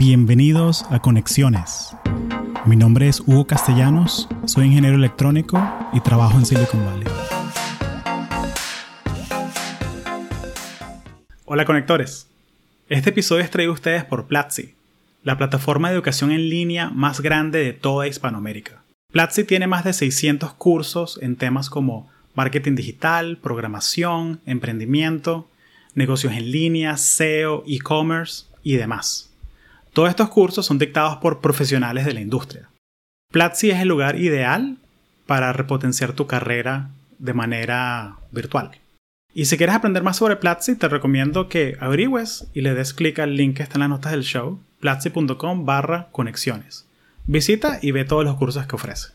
Bienvenidos a Conexiones. Mi nombre es Hugo Castellanos, soy ingeniero electrónico y trabajo en Silicon Valley. Hola conectores. Este episodio es traído a ustedes por Platzi, la plataforma de educación en línea más grande de toda Hispanoamérica. Platzi tiene más de 600 cursos en temas como marketing digital, programación, emprendimiento, negocios en línea, SEO, e-commerce y demás. Todos estos cursos son dictados por profesionales de la industria. Platzi es el lugar ideal para repotenciar tu carrera de manera virtual. Y si quieres aprender más sobre Platzi, te recomiendo que averigües y le des clic al link que está en las notas del show, platzi.com barra conexiones. Visita y ve todos los cursos que ofrece.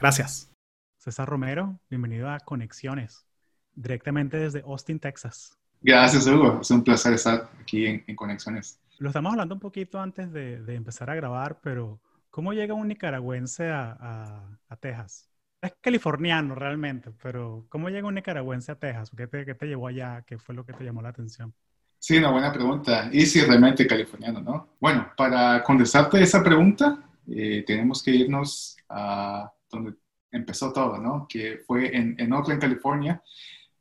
Gracias. César Romero, bienvenido a Conexiones, directamente desde Austin, Texas. Gracias, Hugo. Es un placer estar aquí en, Conexiones. Lo estamos hablando un poquito antes de, empezar a grabar, pero ¿cómo llega un nicaragüense a, Texas? Es californiano realmente, pero ¿cómo llega un nicaragüense a Texas? ¿Qué te, ¿Qué te llevó allá? ¿Qué fue lo que te llamó la atención? Sí, una buena pregunta. Y si realmente californiano, ¿no? Bueno, para contestarte esa pregunta, eh, tenemos que irnos a donde empezó todo, ¿no? Que fue en Oakland, California,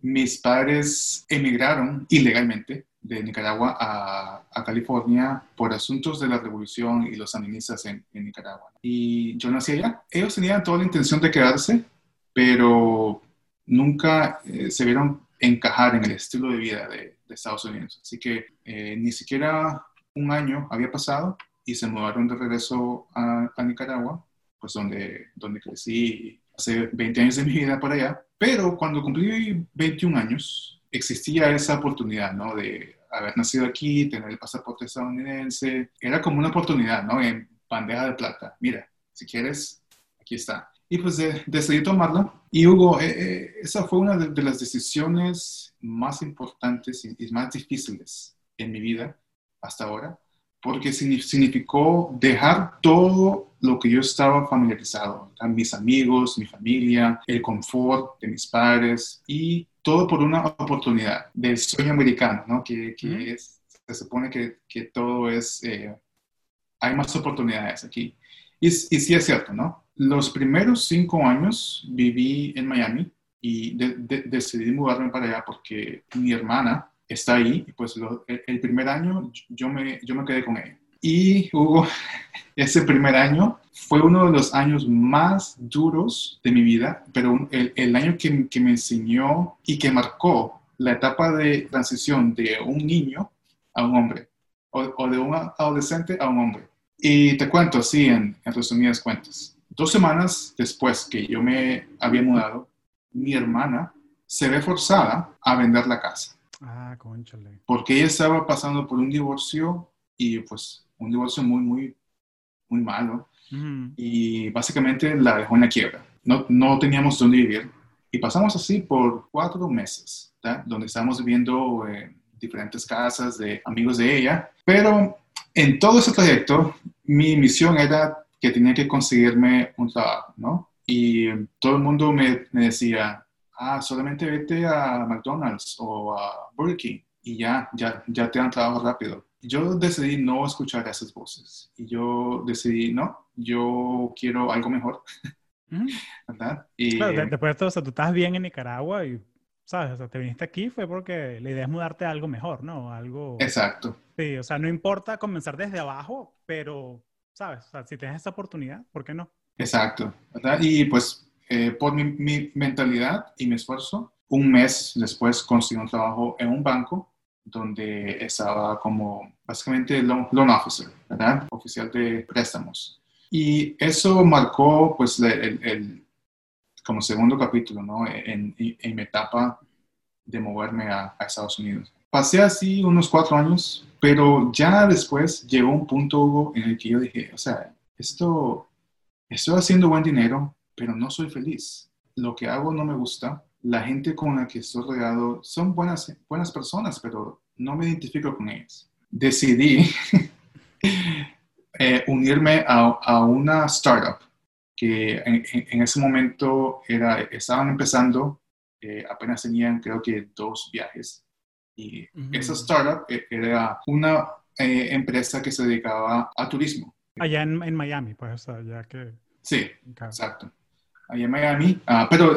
mis padres emigraron ilegalmente de Nicaragua a, California por asuntos de la revolución y los sandinistas en, Nicaragua. Y yo nací allá. Ellos tenían toda la intención de quedarse, pero nunca eh, se vieron encajar en el estilo de vida de, Estados Unidos. Así que eh, ni siquiera un año había pasado y se mudaron de regreso a, Nicaragua, pues donde, donde crecí hace 20 años de mi vida por allá. Pero cuando cumplí 21 años, existía esa oportunidad, ¿no? De haber nacido aquí, tener el pasaporte estadounidense. Era como una oportunidad, ¿no? En bandeja de plata. Mira, si quieres, aquí está. Y pues decidí tomarla. Y Hugo, eh, eh, esa fue una de, las decisiones más importantes y, más difíciles en mi vida hasta ahora, porque significó dejar todo lo que yo estaba familiarizado, mis amigos, mi familia, el confort de mis padres y todo por una oportunidad del sueño americano, ¿no? Que, que se supone que, que todo es, eh, hay más oportunidades aquí. Y, y sí es cierto, ¿no? Los primeros cinco años viví en Miami y decidí mudarme para allá porque mi hermana está ahí y pues el, primer año yo me, yo me quedé con ella. Y Hugo, ese primer año fue uno de los años más duros de mi vida, pero el, el año que, que, me enseñó y que marcó la etapa de transición de un niño a un hombre, o, de un adolescente a un hombre. Y te cuento así en, en resumidas cuentas. Dos semanas después que yo me había mudado, mi hermana se ve forzada a vender la casa. Ah, conchale. Porque ella estaba pasando por un divorcio y pues un divorcio muy, muy, muy malo. Y básicamente la dejó en la quiebra. No, no teníamos dónde vivir. Y pasamos así por cuatro meses, donde estábamos viviendo en diferentes casas de amigos de ella. Pero en todo ese trayecto, mi misión era que tenía que conseguirme un trabajo, ¿no? Y todo el mundo me, me decía, ah, solamente vete a McDonald's o a Burger King y ya, ya, ya te dan trabajo rápido. Yo decidí no escuchar esas voces y yo decidí, no, yo quiero algo mejor. Mm. ¿Verdad? Y, claro, después de todo, o sea, tú estás bien en Nicaragua y, ¿sabes? O sea, te viniste aquí fue porque la idea es mudarte a algo mejor, ¿no? Algo... Exacto. Sí, o sea, no importa comenzar desde abajo, pero, ¿sabes? O sea, si tienes esa oportunidad, ¿por qué no? Exacto, ¿verdad? Y pues eh, por mi, mentalidad y mi esfuerzo, un mes después conseguí un trabajo en un banco donde estaba como básicamente loan, officer, ¿verdad? Oficial de préstamos. Y eso marcó pues el, como segundo capítulo, ¿no? En, en, mi etapa de moverme a, Estados Unidos. Pasé así unos cuatro años, pero ya después llegó un punto, en el que yo dije, o sea, esto, estoy haciendo buen dinero, pero no soy feliz. Lo que hago no me gusta. La gente con la que estoy rodeado son buenas, buenas personas, pero no me identifico con ellas. Decidí eh, unirme a, una startup que en, ese momento era, estaban empezando, eh, apenas tenían creo que dos viajes. Y esa startup eh, era una eh, empresa que se dedicaba a turismo. Allá en, en Miami, pues, ya que... Sí, exacto. Allá en Miami, ah, pero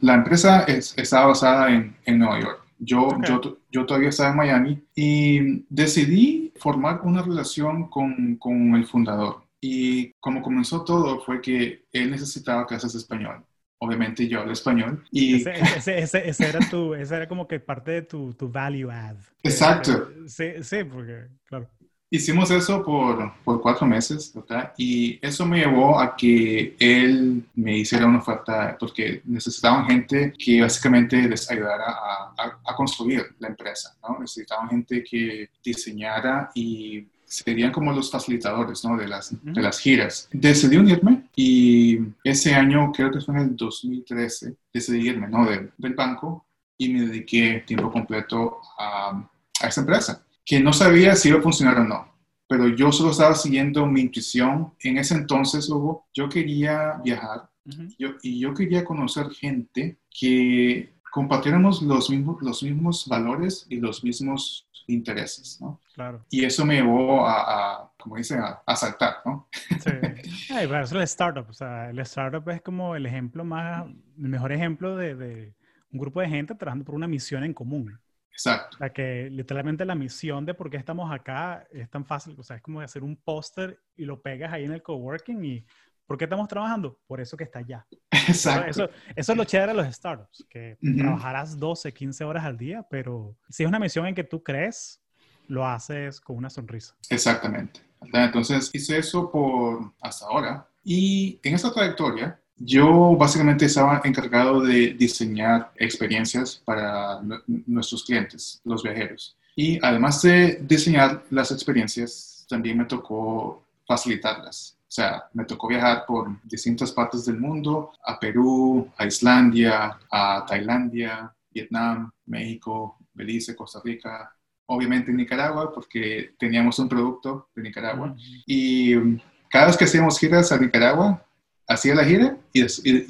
la empresa es, está basada en, en Nueva York. Yo, yo, yo, todavía estaba en Miami y decidí formar una relación con, con, el fundador. Y como comenzó todo fue que él necesitaba clases de español. Obviamente yo hablo español. Y... Ese, ese, ese, era, tu, ese era como que parte de tu, tu value add. Exacto. Sí, sí, porque, claro. Hicimos eso por, por, cuatro meses, ¿verdad? Y eso me llevó a que él me hiciera una oferta, porque necesitaban gente que básicamente les ayudara a, a, construir la empresa, ¿no? Necesitaban gente que diseñara y serían como los facilitadores, ¿no? De las, de las giras. Decidí unirme y ese año, creo que fue en el 2013, decidí irme, ¿no? del banco y me dediqué tiempo completo a, a esa empresa que no sabía si iba a funcionar o no, pero yo solo estaba siguiendo mi intuición. En ese entonces, Hugo, yo quería viajar y yo quería conocer gente que compartiéramos los mismos, los mismos valores y los mismos intereses, ¿no? Claro. Y eso me llevó a, como dicen, a, saltar, ¿no? Sí. Ay, eso es el startup. O sea, el startup es como el ejemplo más, el mejor ejemplo de, de un grupo de gente trabajando por una misión en común. Exacto. O sea, que literalmente la misión de por qué estamos acá es tan fácil. O sea, es como hacer un póster y lo pegas ahí en el coworking y ¿por qué estamos trabajando? Por eso que está allá. Exacto. Eso, eso es lo chévere de los startups, que trabajarás 12, 15 horas al día, pero si es una misión en que tú crees, lo haces con una sonrisa. Exactamente. Entonces hice eso por hasta ahora. Y en esta trayectoria, yo básicamente estaba encargado de diseñar experiencias para nuestros clientes, los viajeros. Y además de diseñar las experiencias, también me tocó facilitarlas. O sea, me tocó viajar por distintas partes del mundo, a Perú, a Islandia, a Tailandia, Vietnam, México, Belice, Costa Rica, obviamente Nicaragua, porque teníamos un producto de Nicaragua. Y cada vez que hacíamos giras a Nicaragua, hacía la gira y,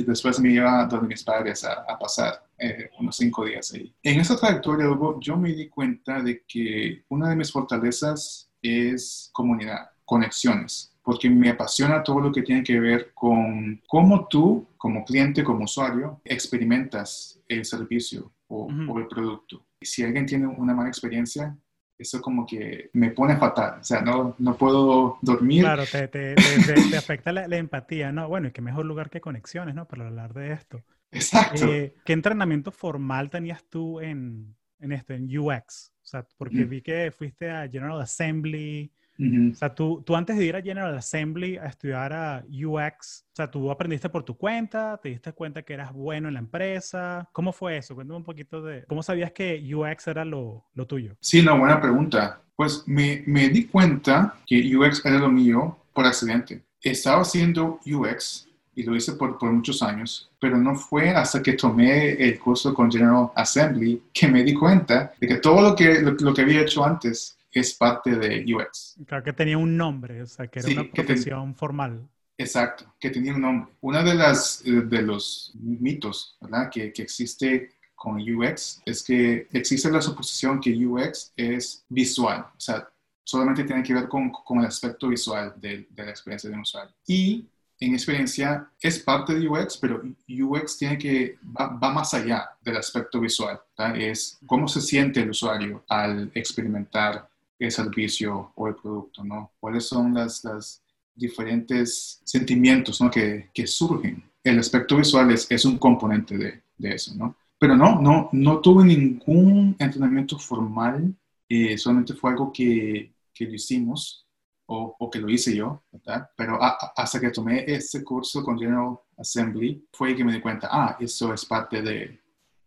después me iba donde mis padres a, pasar eh, unos cinco días ahí. En esa trayectoria, yo me di cuenta de que una de mis fortalezas es comunidad, conexiones, porque me apasiona todo lo que tiene que ver con cómo tú, como cliente, como usuario, experimentas el servicio o, o el producto. Si alguien tiene una mala experiencia, eso como que me pone fatal, o sea, no, no puedo dormir. Claro, te, te, te, afecta la, empatía, ¿no? Bueno, y qué mejor lugar que conexiones, ¿no? Para hablar de esto. Exacto. Eh, ¿Qué entrenamiento formal tenías tú en, en esto, en UX? O sea, porque vi que fuiste a General Assembly, o sea, tú, tú antes de ir a General Assembly a estudiar a UX, o sea, tú aprendiste por tu cuenta, te diste cuenta que eras bueno en la empresa. ¿Cómo fue eso? Cuéntame un poquito de cómo sabías que UX era lo, lo tuyo. Sí, una buena pregunta. Pues me, me di cuenta que UX era lo mío por accidente. Estaba haciendo UX y lo hice por, por, muchos años, pero no fue hasta que tomé el curso con General Assembly que me di cuenta de que todo lo que, lo que había hecho antes es parte de UX. Claro que tenía un nombre, o sea, que era una profesión formal. Exacto, que tenía un nombre. Uno de, las, eh, de los mitos ¿verdad? Que, que existe con UX es que existe la suposición que UX es visual, o sea, solamente tiene que ver con, con el aspecto visual de, de, la experiencia de un usuario. Y en experiencia es parte de UX, pero UX tiene que va, va más allá del aspecto visual. ¿verdad? Es cómo se siente el usuario al experimentar el servicio o el producto, ¿no? ¿Cuáles son las, las diferentes sentimientos ¿no? que, que, surgen? El aspecto visual es, es un componente de, de, eso, ¿no? Pero no, no, no tuve ningún entrenamiento formal, eh, solamente fue algo que, que lo hicimos o, o, que lo hice yo, ¿verdad? Pero hasta que tomé este curso con General Assembly fue que me di cuenta, ah, eso es parte de,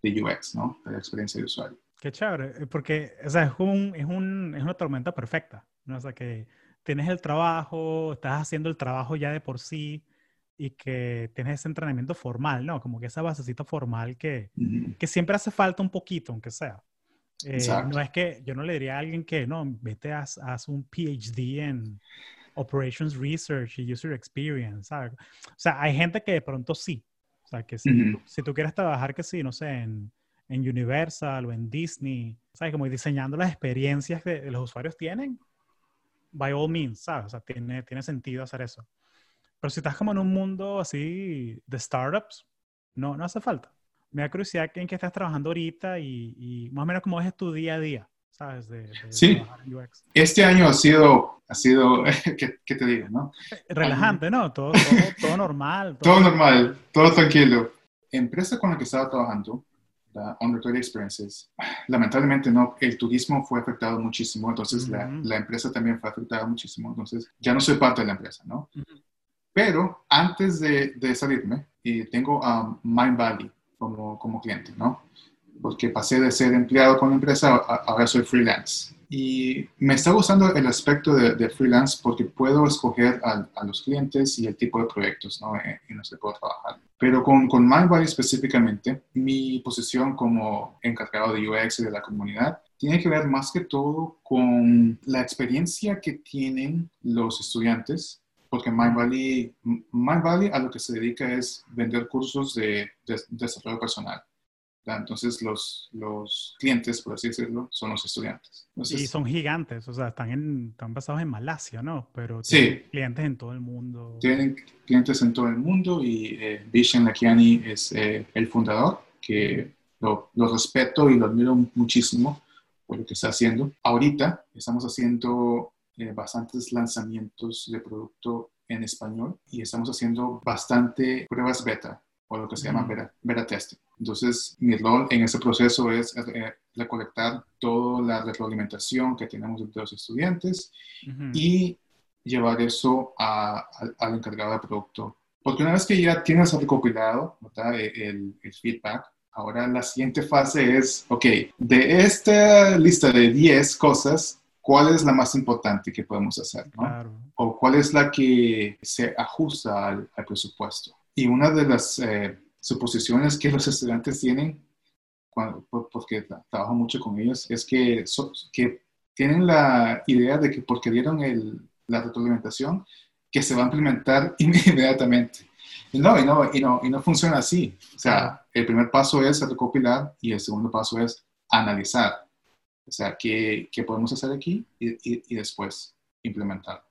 de UX, ¿no? De la experiencia de usuario. Qué chévere, eh, porque, o sea, es, un, es, un, es una tormenta perfecta, ¿no? O sea, que tienes el trabajo, estás haciendo el trabajo ya de por sí y que tienes ese entrenamiento formal, ¿no? Como que esa basecita formal que, que siempre hace falta un poquito, aunque sea. Eh, no es que yo no le diría a alguien que, no, vete a haz un PhD en Operations Research y User Experience, ¿sabes? O sea, hay gente que de pronto sí. O sea, que si, si tú quieres trabajar, que sí, no sé, en en Universal o en Disney, ¿sabes? Como diseñando las experiencias que los usuarios tienen. by all means, ¿sabes? O sea, tiene, tiene sentido hacer eso. Pero si estás como en un mundo así de startups, no, no hace falta. Me da curiosidad en qué estás trabajando ahorita y, y, más o menos cómo es tu día a día, ¿sabes? De, de sí. UX. Este año ha sido, ha sido ¿qué, qué te digo, no? Relajante, ¿no? Todo, todo, todo normal. Todo, todo normal, todo tranquilo. Empresa con la que estaba trabajando, la Undertoy Experiences, lamentablemente no, el turismo fue afectado muchísimo, entonces la, la, empresa también fue afectada muchísimo, entonces ya no soy parte de la empresa, ¿no? Uh -huh. Pero antes de, de salirme, y tengo a Mind Valley como, como cliente, ¿no? Porque pasé de ser empleado con la empresa, a, ahora soy freelance. Y me está gustando el aspecto de, freelance porque puedo escoger a, los clientes y el tipo de proyectos en, los que puedo trabajar. Pero con, con específicamente, mi posición como encargado de UX y de la comunidad tiene que ver más que todo con la experiencia que tienen los estudiantes porque MindValley, MindValley a lo que se dedica es vender cursos de desarrollo personal. Entonces los, los clientes, por así decirlo, son los estudiantes. Entonces, y son gigantes, o sea, están, en, están basados en Malasia, ¿no? Pero tienen sí, clientes en todo el mundo. Tienen clientes en todo el mundo y eh, Vishen Lakiani es eh, el fundador, que lo, lo respeto y lo admiro muchísimo por lo que está haciendo. Ahorita estamos haciendo eh, bastantes lanzamientos de producto en español y estamos haciendo bastante pruebas beta o lo que se llama beta, beta testing. Entonces, mi rol en ese proceso es eh, recolectar toda la retroalimentación que tenemos de los estudiantes uh -huh. y llevar eso a, a, al encargado de producto. Porque una vez que ya tienes recopilado el, el, feedback, ahora la siguiente fase es, ok, de esta lista de 10 cosas, cuál es la más importante que podemos hacer, ¿no? Claro. O cuál es la que se ajusta al, al presupuesto. Y una de las eh, suposiciones que los estudiantes tienen, cuando, porque trabajo mucho con ellos, es que, tienen la idea de que porque dieron el, la retroalimentación, que se va a implementar inmediatamente. No, y no, y no, y no funciona así. O sea, el primer paso es recopilar y el segundo paso es analizar. O sea, ¿qué, qué podemos hacer aquí? Y, y, y, después implementar.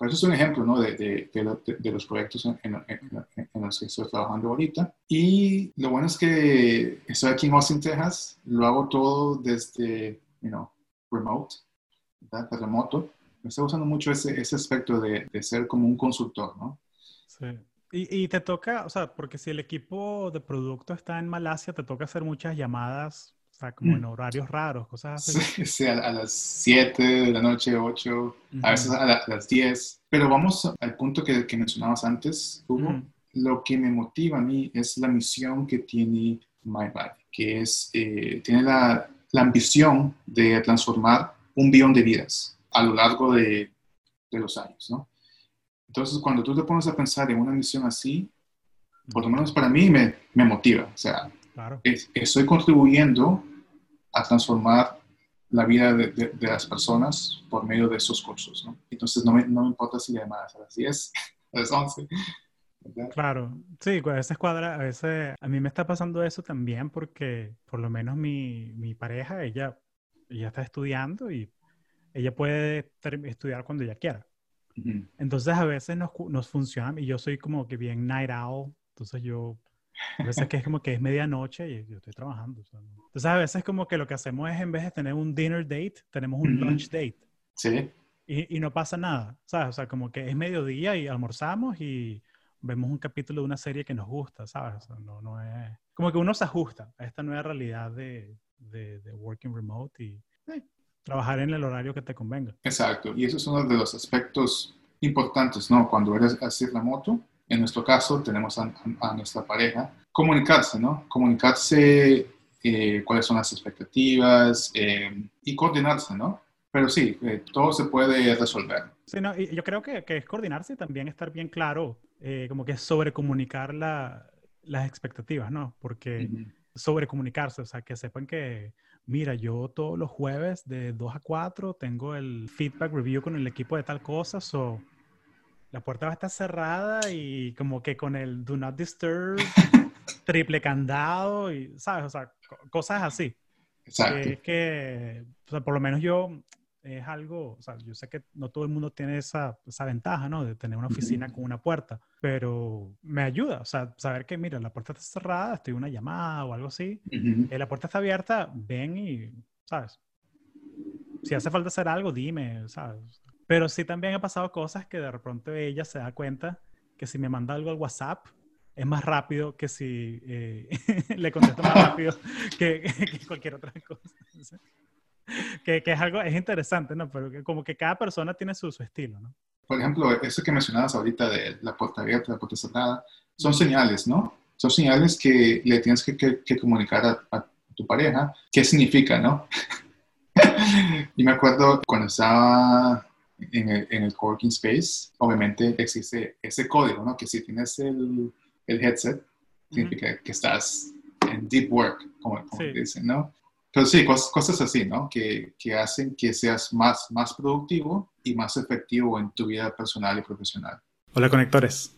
Eso es un ejemplo ¿no? de, de, de, de, los proyectos en, en, en, los que estoy trabajando ahorita. Y lo bueno es que estoy aquí en Austin, Texas. Lo hago todo desde, you know, remote, ¿verdad? remoto. Me está gustando mucho ese, ese aspecto de, ser como un consultor, ¿no? Sí. Y, y, te toca, o sea, porque si el equipo de producto está en Malasia, te toca hacer muchas llamadas o sea, como en horarios raros, cosas así. Sí, sí a, a, las 7 de la noche, 8, uh -huh. a veces a, la, a, las 10. Pero vamos al punto que, que mencionabas antes, Hugo. Uh -huh. Lo que me motiva a mí es la misión que tiene MyBody, que es, eh, tiene la, la, ambición de transformar un billón de vidas a lo largo de, de los años, ¿no? Entonces, cuando tú te pones a pensar en una misión así, por lo menos para mí me, me motiva. O sea, claro. es, estoy contribuyendo a transformar la vida de, de, de, las personas por medio de esos cursos, ¿no? Entonces no me, no me importa si llamas a las 10, a las 11. ¿verdad? Claro, sí, a veces cuadra, a veces a mí me está pasando eso también porque por lo menos mi, mi pareja, ella, ella está estudiando y ella puede estudiar cuando ella quiera. Uh -huh. Entonces a veces nos, nos funciona y yo soy como que bien night owl, entonces yo a veces que es como que es medianoche y yo estoy trabajando. Entonces a veces como que lo que hacemos es en vez de tener un dinner date, tenemos un mm -hmm. lunch date. Sí. Y, y, no pasa nada, ¿sabes? O sea, como que es mediodía y almorzamos y vemos un capítulo de una serie que nos gusta, ¿sabes? O sea, no, no es... Como que uno se ajusta a esta nueva realidad de, de, de working remote y eh, trabajar en el horario que te convenga. Exacto. Y eso es uno de los aspectos importantes, ¿no? Cuando eres así remoto, en nuestro caso tenemos a, a nuestra pareja, comunicarse, ¿no? Comunicarse eh, cuáles son las expectativas eh, y coordinarse, ¿no? Pero sí, eh, todo se puede resolver. Sí, no, y yo creo que, que es coordinarse y también estar bien claro, eh, como que sobrecomunicar la, las expectativas, ¿no? Porque uh -huh. sobrecomunicarse, o sea, que sepan que, mira, yo todos los jueves de 2 a 4 tengo el feedback review con el equipo de tal cosa, o so, la puerta va a estar cerrada y como que con el do not disturb, triple candado y, ¿sabes? O sea, cosas así. Exacto. Que, que o sea, por lo menos yo, es algo, o sea, yo sé que no todo el mundo tiene esa, esa ventaja, ¿no? De tener una oficina con una puerta, pero me ayuda, o sea, saber que, mira, la puerta está cerrada, estoy en una llamada o algo así, eh, la puerta está abierta, ven y, ¿sabes? Si hace falta hacer algo, dime, ¿sabes? Pero sí también ha pasado cosas que de repente ella se da cuenta que si me manda algo al WhatsApp, es más rápido que si eh, le contesto más rápido que, que cualquier otra cosa que, es algo, es interesante, ¿no? Pero como que cada persona tiene su, su, estilo, ¿no? Por ejemplo, eso que mencionabas ahorita de la puerta abierta, la puerta cerrada, son señales, ¿no? Son señales que le tienes que, que, comunicar a, tu pareja. ¿Qué significa, no? y me acuerdo cuando estaba en el, en el coworking space, obviamente existe ese código, ¿no? Que si tienes el, el headset, significa que estás en deep work, como, como dicen, ¿no? Pero sí, cosas, así, ¿no? Que, que, hacen que seas más, más productivo y más efectivo en tu vida personal y profesional. Hola conectores,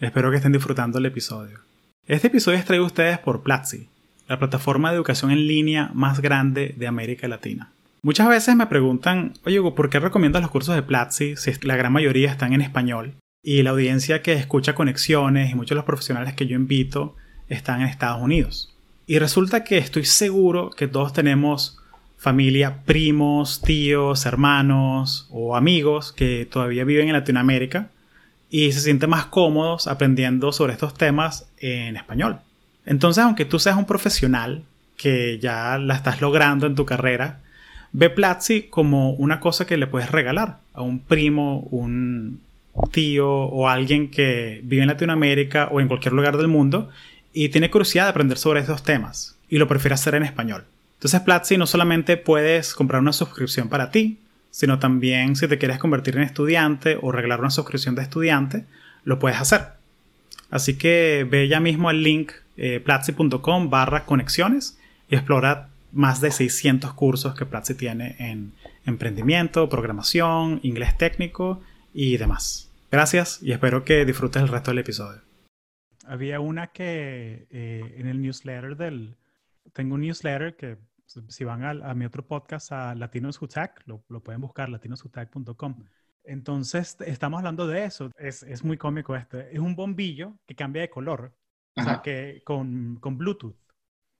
espero que estén disfrutando el episodio. Este episodio es traído a ustedes por Platzi, la plataforma de educación en línea más grande de América Latina. Muchas veces me preguntan, oye, ¿por qué recomiendas los cursos de Platzi si la gran mayoría están en español? Y la audiencia que escucha conexiones y muchos de los profesionales que yo invito están en Estados Unidos. Y resulta que estoy seguro que todos tenemos familia, primos, tíos, hermanos o amigos que todavía viven en Latinoamérica y se sienten más cómodos aprendiendo sobre estos temas en español. Entonces, aunque tú seas un profesional que ya la estás logrando en tu carrera, ve Platzi como una cosa que le puedes regalar a un primo, un tío o alguien que vive en Latinoamérica o en cualquier lugar del mundo y tiene curiosidad de aprender sobre estos temas y lo prefiere hacer en español. Entonces Platzi no solamente puedes comprar una suscripción para ti, sino también si te quieres convertir en estudiante o regalar una suscripción de estudiante, lo puedes hacer. Así que ve ya mismo al link eh, platzi.com barra conexiones y explora más de 600 cursos que Platzi tiene en emprendimiento, programación, inglés técnico y demás. Gracias y espero que disfrutes el resto del episodio. Había una que eh, en el newsletter del... Tengo un newsletter que si van a, mi otro podcast, a Latinos Who lo, lo pueden buscar, latinoswhotag.com. Entonces, estamos hablando de eso. Es, es, muy cómico esto. Es un bombillo que cambia de color, o sea, que con, con Bluetooth.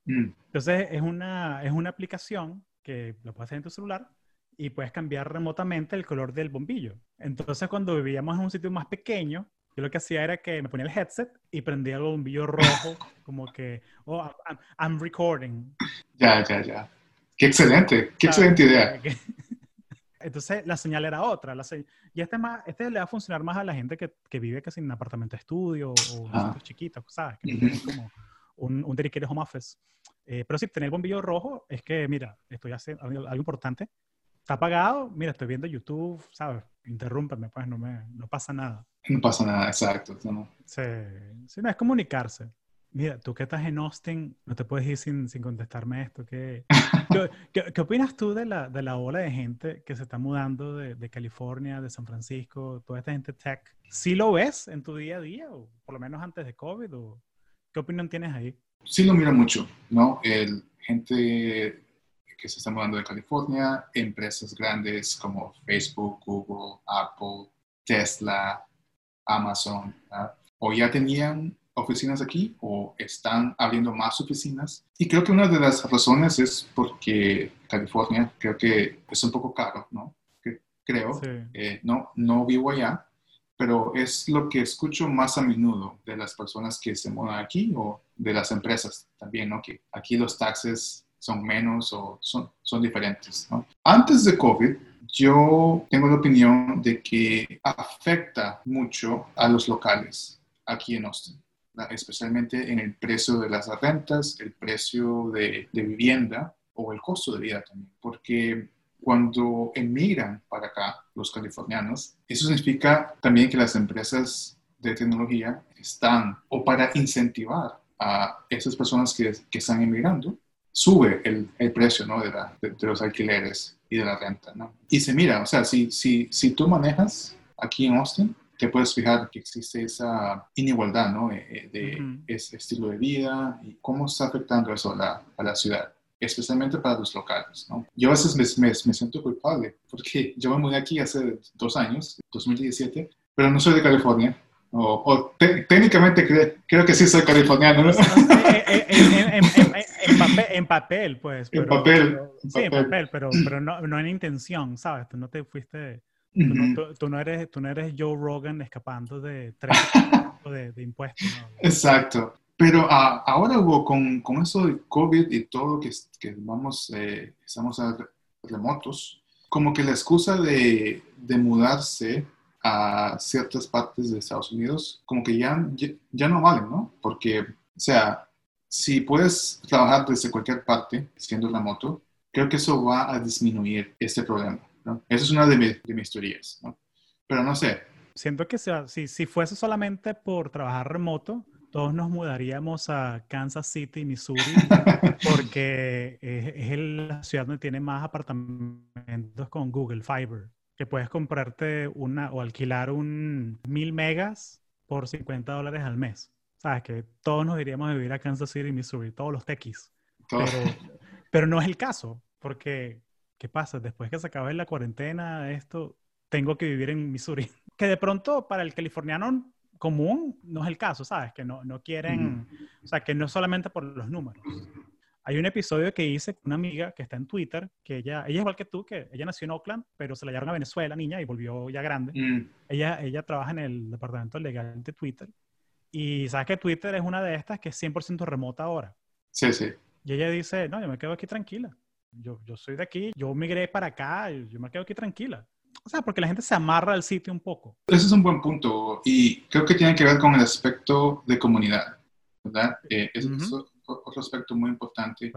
Mm. Entonces, es una, es una aplicación que lo puedes hacer en tu celular y puedes cambiar remotamente el color del bombillo. Entonces, cuando vivíamos en un sitio más pequeño, yo lo que hacía era que me ponía el headset y prendía el bombillo rojo, como que, oh, I'm, recording. Ya, ya, ya. Qué excelente, qué excelente idea. Entonces la señal era otra. La Y este, más, este le va a funcionar más a la gente que, que vive casi en un apartamento de estudio o ah. chiquitos, ¿sabes? Que tienen como un, un dedicated home office. Eh, pero sí, tener el bombillo rojo es que, mira, estoy haciendo algo importante. Está apagado, mira, estoy viendo YouTube, ¿sabes? Interrúmpeme, pues no, me, no pasa nada. No pasa nada, exacto. ¿no? Sí, sí, no, es comunicarse. Mira, tú que estás en Austin, no te puedes ir sin, sin contestarme esto. ¿Qué, qué, qué, opinas tú de la, de la ola de gente que se está mudando de, de, California, de San Francisco, toda esta gente tech? ¿Sí lo ves en tu día a día, o por lo menos antes de COVID? O, ¿Qué opinión tienes ahí? Sí lo miro mucho, ¿no? El, gente que se está mudando de California, empresas grandes como Facebook, Google, Apple, Tesla, Amazon, o ya tenían oficinas aquí o están abriendo más oficinas. Y creo que una de las razones es porque California creo que es un poco caro, ¿no? creo, eh, no, no vivo allá, pero es lo que escucho más a menudo de las personas que se mudan aquí o de las empresas también, ¿no? Que aquí los taxes son menos o son, son diferentes, ¿no? Antes de COVID, yo tengo la opinión de que afecta mucho a los locales aquí en Austin, especialmente en el precio de las rentas, el precio de, de vivienda o el costo de vida también, porque cuando emigran para acá los californianos, eso significa también que las empresas de tecnología están, o para incentivar a esas personas que, que están emigrando, sube el, el precio ¿no? de, de, los alquileres y de la renta. ¿no? Y se mira, o sea, si, si, si tú manejas aquí en Austin, te puedes fijar que existe esa inigualdad ¿no? Eh, eh, de, ese estilo de vida y cómo está afectando eso a la, a la ciudad. Especialmente para los locales. ¿no? Yo a veces me, me, siento culpable porque yo me mudé aquí hace dos años, 2017, pero no soy de California. O, técnicamente creo que sí soy californiano. ¿no? en, papel, pues. en papel. sí, en papel, pero, pero no, no, en intención, ¿sabes? Tú no te fuiste... Tú, no, eres, tú no eres Joe Rogan escapando de tres de, de impuestos. Exacto. Pero ah, ahora, Hugo, con, con, eso de COVID y todo que, que vamos, eh, estamos a remotos, como que la excusa de, de, mudarse a ciertas partes de Estados Unidos, como que ya, ya, no vale, ¿no? Porque, o sea, si puedes trabajar desde cualquier parte siendo remoto, creo que eso va a disminuir este problema, ¿no? Esa es una de, de mis teorías, ¿no? Pero no sé. Siento que sea, si, si fuese solamente por trabajar remoto, todos nos mudaríamos a Kansas City, Missouri, porque es, la ciudad donde tiene más apartamentos con Google Fiber, que puedes comprarte una o alquilar un mil megas por 50 dólares al mes. Sabes que todos nos iríamos a vivir a Kansas City, Missouri, todos los techies. Pero, pero no es el caso, porque ¿qué pasa? Después que se acabe la cuarentena, esto, tengo que vivir en Missouri. Que de pronto para el californiano común no es el caso, ¿sabes? Que no, no quieren, o sea, que no solamente por los números. Hay un episodio que hice con una amiga que está en Twitter, que ella, ella es igual que tú, que ella nació en Oakland, pero se la llevaron a Venezuela, niña, y volvió ya grande. Mm. Ella, ella trabaja en el departamento legal de Twitter. Y sabes que Twitter es una de estas que es 100% remota ahora. Sí, sí. Y ella dice, no, yo me quedo aquí tranquila. Yo, yo soy de aquí, yo migré para acá, yo me quedo aquí tranquila. O sea, porque la gente se amarra al sitio un poco. Ese es un buen punto y creo que tiene que ver con el aspecto de comunidad, ¿verdad? Eh, es, otro aspecto muy importante.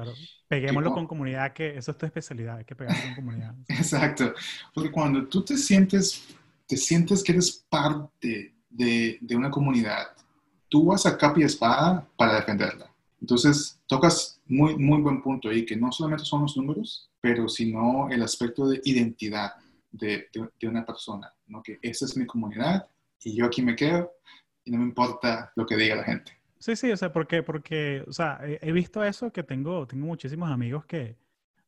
Peguémoslo con comunidad, que eso es tu especialidad, hay que pegarlo con comunidad. Exacto, porque cuando tú te sientes, te sientes que eres parte de, de una comunidad, tú vas a capa y espada para defenderla. Entonces, tocas muy, muy buen punto ahí, que no solamente son los números, pero sino el aspecto de identidad de, de, una persona, ¿no? Que esa es mi comunidad y yo aquí me quedo y no me importa lo que diga la gente. Sí, sí, o sea, porque, porque o sea, he, visto eso que tengo, tengo muchísimos amigos que,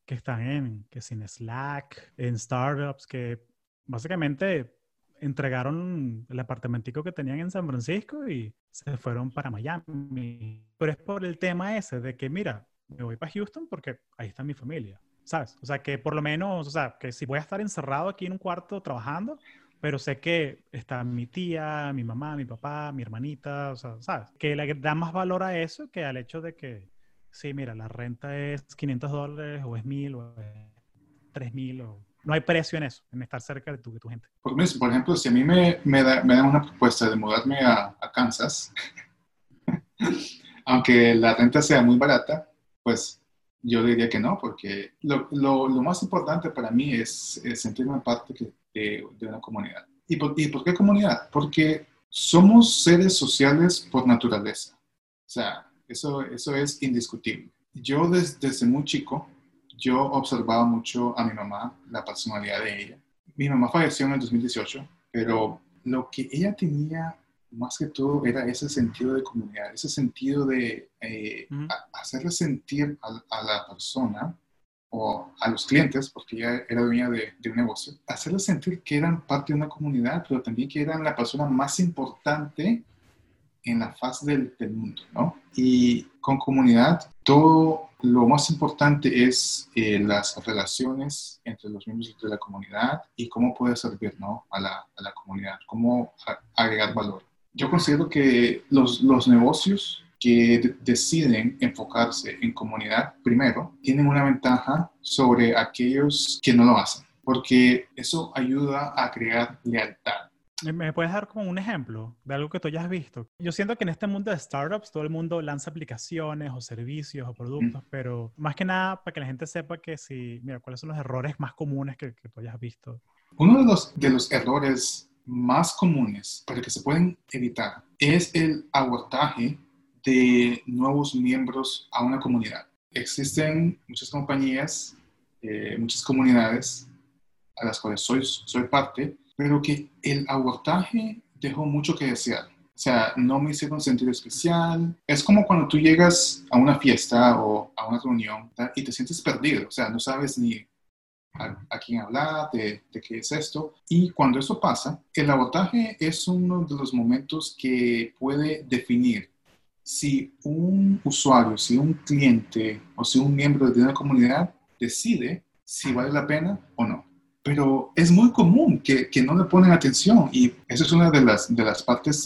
que están en, que sin Slack, en startups, que básicamente entregaron el apartamentico que tenían en San Francisco y se fueron para Miami. Pero es por el tema ese de que, mira, me voy para Houston porque ahí está mi familia. ¿Sabes? O sea, que por lo menos, o sea, que si voy a estar encerrado aquí en un cuarto trabajando, pero sé que está mi tía, mi mamá, mi papá, mi hermanita, o sea, ¿sabes? Que le da más valor a eso que al hecho de que, sí, mira, la renta es 500 dólares o es 1000 o es 3000 o... No hay precio en eso, en estar cerca de tu, de tu gente. Por, ejemplo, si a mí me, me, da, me dan una propuesta de mudarme a, a Kansas, aunque la renta sea muy barata, pues yo diría que no, porque lo, lo, lo más importante para mí es, sentirme parte de, de, una comunidad. ¿Y por, ¿Y por, qué comunidad? Porque somos seres sociales por naturaleza. O sea, eso, eso es indiscutible. Yo desde, desde muy chico, yo observaba mucho a mi mamá, la personalidad de ella. Mi mamá falleció en el 2018, pero lo que ella tenía más que todo era ese sentido de comunidad, ese sentido de eh, hacerle sentir a, la persona o a los clientes, porque ella era dueña de, un negocio, hacerle sentir que eran parte de una comunidad, pero también que eran la persona más importante en la faz del, mundo, ¿no? Y con comunidad, todo lo más importante es eh, las relaciones entre los miembros de la comunidad y cómo puede servir, ¿no? A la, a la comunidad, cómo agregar valor yo considero que los, los negocios que deciden enfocarse en comunidad primero tienen una ventaja sobre aquellos que no lo hacen, porque eso ayuda a crear lealtad. ¿Me puedes dar como un ejemplo de algo que tú hayas visto? Yo siento que en este mundo de startups todo el mundo lanza aplicaciones o servicios o productos, pero más que nada para que la gente sepa que si, mira, cuáles son los errores más comunes que, que tú hayas visto. Uno de los, de los errores más comunes para que se pueden evitar es el abortaje de nuevos miembros a una comunidad. Existen muchas compañías, eh, muchas comunidades a las cuales soy, soy parte, pero que el abortaje dejó mucho que desear. O sea, no me hicieron sentir especial. Es como cuando tú llegas a una fiesta o a una reunión y te sientes perdido. O sea, no sabes ni a, quién hablar, de, de, qué es esto. Y cuando eso pasa, el abordaje es uno de los momentos que puede definir si un usuario, si un cliente o si un miembro de una comunidad decide si vale la pena o no. Pero es muy común que, que no le ponen atención y esa es una de las, de las partes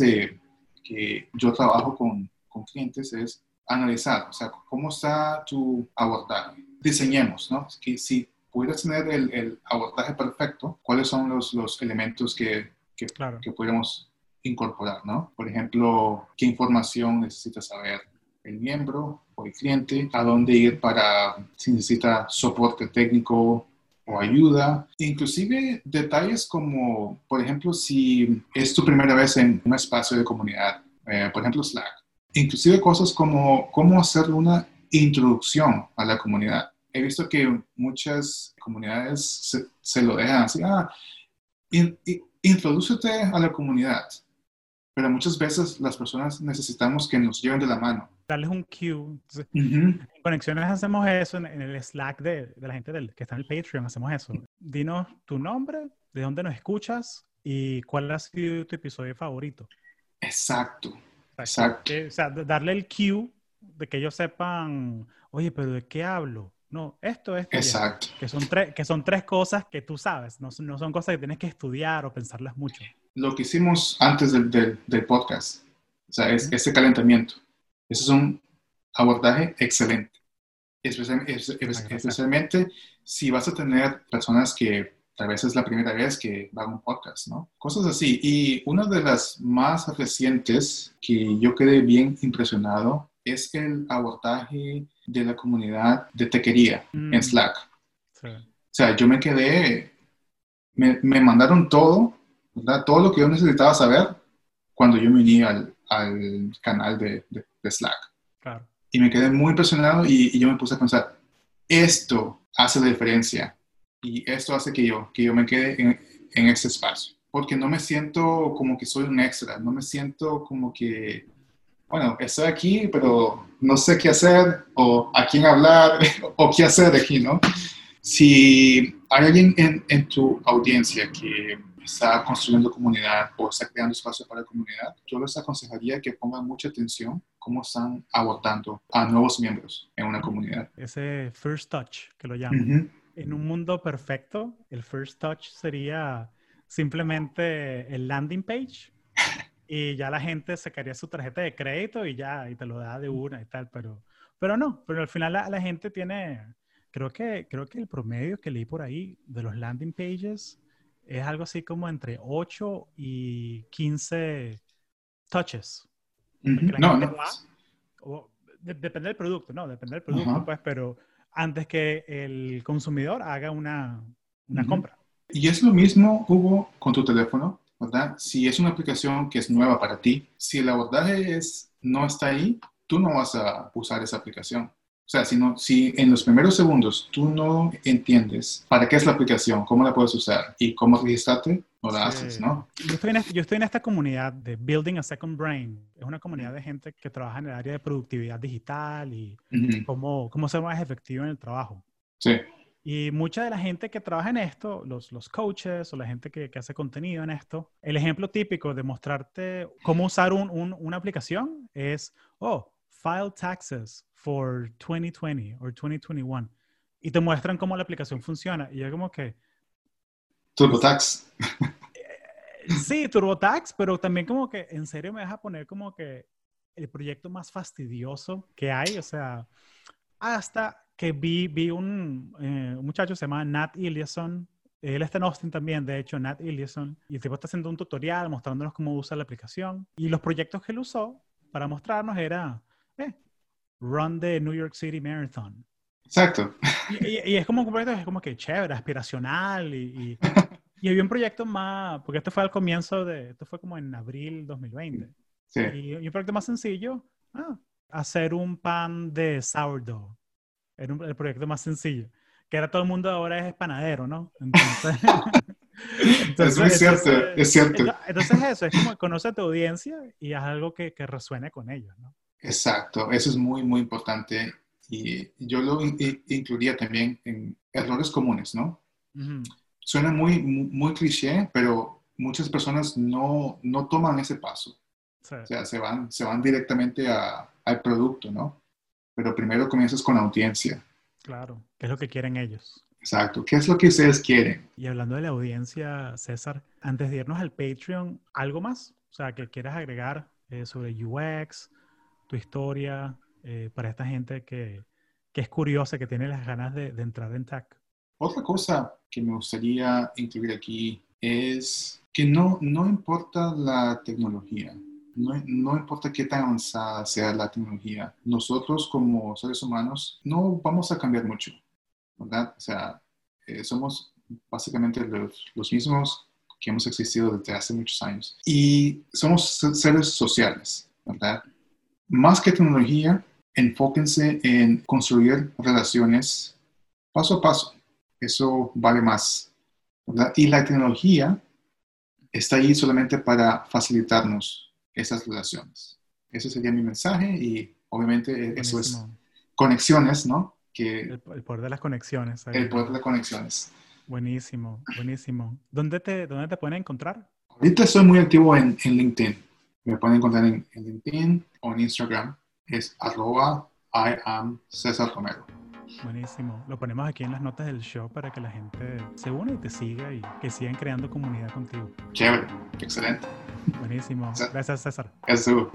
que yo trabajo con, con clientes, es analizar, o sea, cómo está tu abordaje. Diseñemos, ¿no? Que si pudieras tener el, el abordaje perfecto, ¿cuáles son los, los elementos que, que, que podemos incorporar, ¿no? Por ejemplo, qué información necesita saber el miembro o el cliente, a dónde ir para si necesita soporte técnico o ayuda, inclusive detalles como, por ejemplo, si es tu primera vez en un espacio de comunidad, eh, por ejemplo Slack, inclusive cosas como cómo hacer una introducción a la comunidad. He visto que muchas comunidades se, lo dejan así, ah, introdúcete a la comunidad pero muchas veces las personas necesitamos que nos lleven de la mano. Darles un cue. En Conexiones hacemos eso, en, el Slack de, de la gente del, que está en el Patreon, hacemos eso. Dinos tu nombre, de dónde nos escuchas y cuál ha sido tu episodio favorito. Exacto, exacto. o sea, darle el cue de que ellos sepan, oye, pero ¿de qué hablo? No, esto, es Exacto. Que son, tres, que son tres cosas que tú sabes, no, no son cosas que tienes que estudiar o pensarlas mucho lo que hicimos antes del, del, podcast, o sea, es, ese calentamiento. Ese es un abordaje excelente. Especialmente, si vas a tener personas que tal vez es la primera vez que van a un podcast, ¿no? Cosas así. Y una de las más recientes que yo quedé bien impresionado es el abordaje de la comunidad de tequería en mm. Slack. O sea, yo me quedé, me, me mandaron todo todo lo que yo necesitaba saber cuando yo me uní al, al canal de, de, Slack. Y me quedé muy impresionado y, yo me puse a pensar, esto hace la diferencia y esto hace que yo, que yo me quede en, en ese espacio. Porque no me siento como que soy un extra, no me siento como que, bueno, estoy aquí, pero no sé qué hacer o a quién hablar o qué hacer aquí, ¿no? Si hay alguien en, en tu audiencia que está construyendo comunidad o está creando espacio para la comunidad, yo les aconsejaría que pongan mucha atención cómo están abordando a nuevos miembros en una comunidad. Ese first touch, que lo llaman. En un mundo perfecto, el first touch sería simplemente el landing page y ya la gente sacaría su tarjeta de crédito y ya, y te lo da de una y tal, pero, pero no, pero al final la, la gente tiene, creo que, creo que el promedio que leí por ahí de los landing pages es algo así como entre 8 y 15 touches. No, no. depende del producto, ¿no? Depende del producto, pues, pero antes que el consumidor haga una, una compra. Y es lo mismo, Hugo, con tu teléfono, ¿verdad? Si es una aplicación que es nueva para ti, si el abordaje es, no está ahí, tú no vas a usar esa aplicación. O sea, si, no, si en los primeros segundos tú no entiendes para qué es la aplicación, cómo la puedes usar y cómo registrarte, no la haces, ¿no? Yo estoy, en, yo estoy en esta comunidad de Building a Second Brain. Es una comunidad de gente que trabaja en el área de productividad digital y cómo, cómo ser más efectivo en el trabajo. Sí. Y mucha de la gente que trabaja en esto, los, los coaches o la gente que, que, hace contenido en esto, el ejemplo típico de mostrarte cómo usar un, un, una aplicación es, oh, file taxes for 2020 or 2021 y te muestran cómo la aplicación funciona y yo como que TurboTax. Sí, TurboTax, pero también como que en serio me deja poner como que el proyecto más fastidioso que hay, o sea, hasta que vi, vi un, eh, un muchacho se llama Nat Iliason, él está en Austin también, de hecho, Nat Iliason, y el tipo está haciendo un tutorial mostrándonos cómo usa la aplicación. Y los proyectos que él usó para mostrarnos era, eh, run the New York City Marathon. Exacto. Y, es como un proyecto es como que chévere, aspiracional y, y, había un proyecto más, porque esto fue al comienzo de, esto fue como en abril 2020. Sí. Y, un proyecto más sencillo, ah, hacer un pan de sourdough. Era el proyecto más sencillo. Que era todo el mundo ahora es panadero, ¿no? Entonces, es muy cierto, es cierto. Entonces eso, es como conoce a tu audiencia y haz algo que, que resuene con ellos, ¿no? Exacto, eso es muy, muy importante y yo lo incluiría también en errores comunes, ¿no? Suena muy, muy, cliché, pero muchas personas no, no toman ese paso. O sea, se van, se van directamente a, al producto, ¿no? Pero primero comienzas con la audiencia. Claro, ¿qué es lo que quieren ellos? Exacto, ¿qué es lo que ustedes quieren? Y hablando de la audiencia, César, antes de irnos al Patreon, ¿algo más? O sea, que quieras agregar eh, sobre UX, tu historia, eh, para esta gente que, que, es curiosa, que tiene las ganas de, de entrar en tech? Otra cosa que me gustaría incluir aquí es que no, no importa la tecnología, no, importa qué tan avanzada sea la tecnología, nosotros como seres humanos no vamos a cambiar mucho. ¿verdad? O sea, eh, somos básicamente los, mismos que hemos existido desde hace muchos años. Y somos seres sociales, ¿verdad? Más que tecnología, enfóquense en construir relaciones paso a paso. Eso vale más. Y la tecnología está ahí solamente para facilitarnos esas relaciones. Ese sería mi mensaje y obviamente eso es conexiones, ¿no? el, poder de las conexiones. El poder de las conexiones. Buenísimo, buenísimo. ¿Dónde te, dónde te pueden encontrar? Ahorita estoy muy activo en, en LinkedIn. Me pueden encontrar en, LinkedIn o en Instagram. Es arroba I am César Romero. Buenísimo. Lo ponemos aquí en las notas del show para que la gente se una y te siga y que sigan creando comunidad contigo. Chévere. Excelente. Buenísimo. Gracias, César. Gracias.